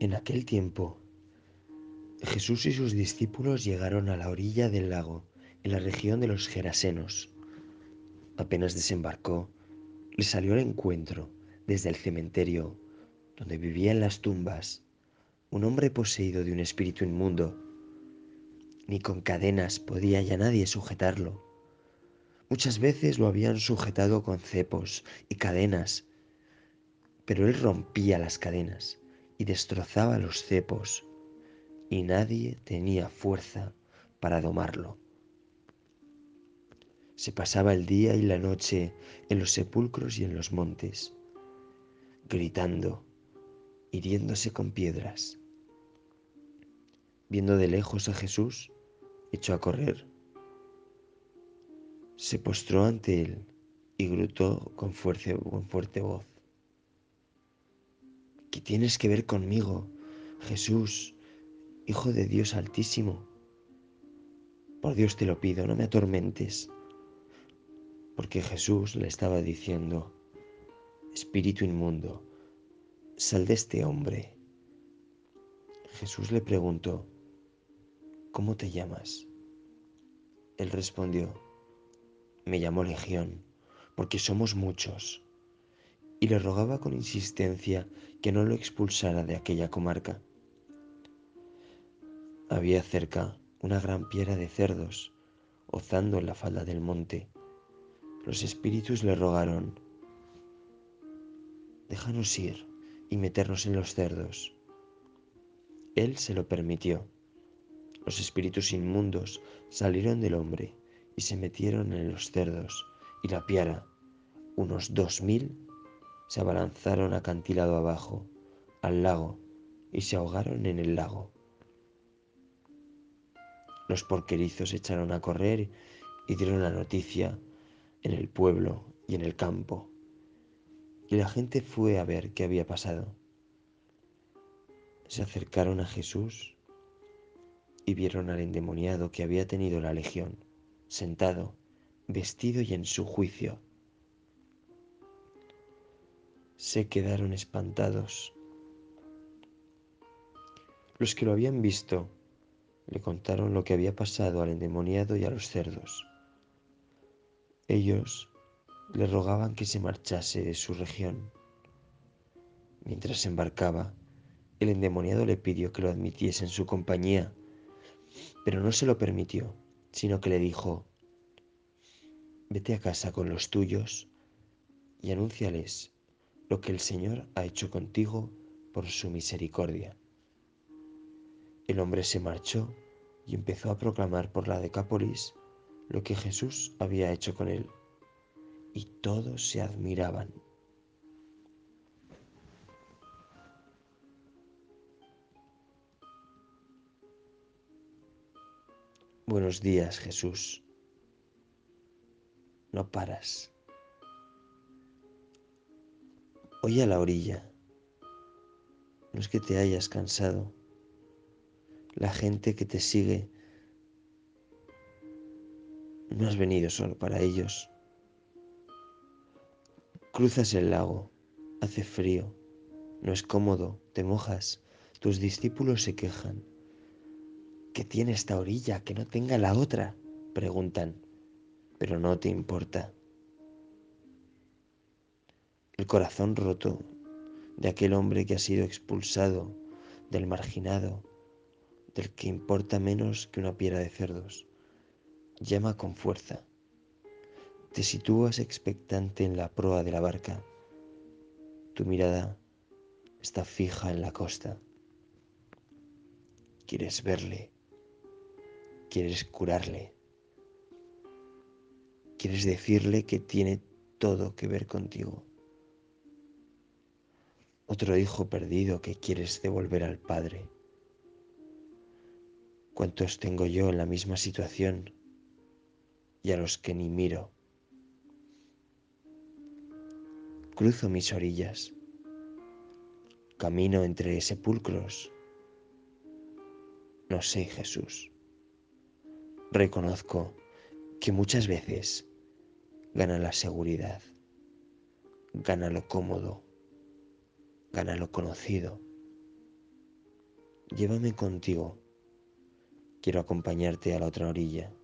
En aquel tiempo, Jesús y sus discípulos llegaron a la orilla del lago, en la región de los Gerasenos. Apenas desembarcó, le salió al encuentro, desde el cementerio, donde vivían las tumbas, un hombre poseído de un espíritu inmundo. Ni con cadenas podía ya nadie sujetarlo. Muchas veces lo habían sujetado con cepos y cadenas, pero él rompía las cadenas y destrozaba los cepos, y nadie tenía fuerza para domarlo. Se pasaba el día y la noche en los sepulcros y en los montes, gritando, hiriéndose con piedras. Viendo de lejos a Jesús, echó a correr. Se postró ante él y gritó con fuerte, con fuerte voz. ¿Qué tienes que ver conmigo, Jesús, Hijo de Dios Altísimo? Por Dios te lo pido, no me atormentes. Porque Jesús le estaba diciendo, Espíritu inmundo, sal de este hombre. Jesús le preguntó, ¿cómo te llamas? Él respondió, me llamo Legión, porque somos muchos y le rogaba con insistencia que no lo expulsara de aquella comarca. Había cerca una gran piedra de cerdos, ozando en la falda del monte. Los espíritus le rogaron, déjanos ir y meternos en los cerdos. Él se lo permitió. Los espíritus inmundos salieron del hombre y se metieron en los cerdos, y la piara, unos dos mil, se abalanzaron acantilado abajo, al lago, y se ahogaron en el lago. Los porquerizos echaron a correr y dieron la noticia en el pueblo y en el campo. Y la gente fue a ver qué había pasado. Se acercaron a Jesús y vieron al endemoniado que había tenido la legión, sentado, vestido y en su juicio se quedaron espantados. Los que lo habían visto le contaron lo que había pasado al endemoniado y a los cerdos. Ellos le rogaban que se marchase de su región. Mientras embarcaba, el endemoniado le pidió que lo admitiese en su compañía, pero no se lo permitió, sino que le dijo, vete a casa con los tuyos y anúnciales lo que el Señor ha hecho contigo por su misericordia. El hombre se marchó y empezó a proclamar por la Decápolis lo que Jesús había hecho con él, y todos se admiraban. Buenos días, Jesús. No paras. Hoy a la orilla. No es que te hayas cansado. La gente que te sigue no has venido solo para ellos. Cruzas el lago, hace frío, no es cómodo, te mojas, tus discípulos se quejan. ¿Qué tiene esta orilla que no tenga la otra? preguntan, pero no te importa el corazón roto de aquel hombre que ha sido expulsado, del marginado, del que importa menos que una piedra de cerdos. Llama con fuerza. Te sitúas expectante en la proa de la barca. Tu mirada está fija en la costa. Quieres verle. Quieres curarle. Quieres decirle que tiene todo que ver contigo otro hijo perdido que quieres devolver al Padre. ¿Cuántos tengo yo en la misma situación y a los que ni miro? Cruzo mis orillas, camino entre sepulcros. No sé, Jesús. Reconozco que muchas veces gana la seguridad, gana lo cómodo gana lo conocido, llévame contigo. Quiero acompañarte a la otra orilla.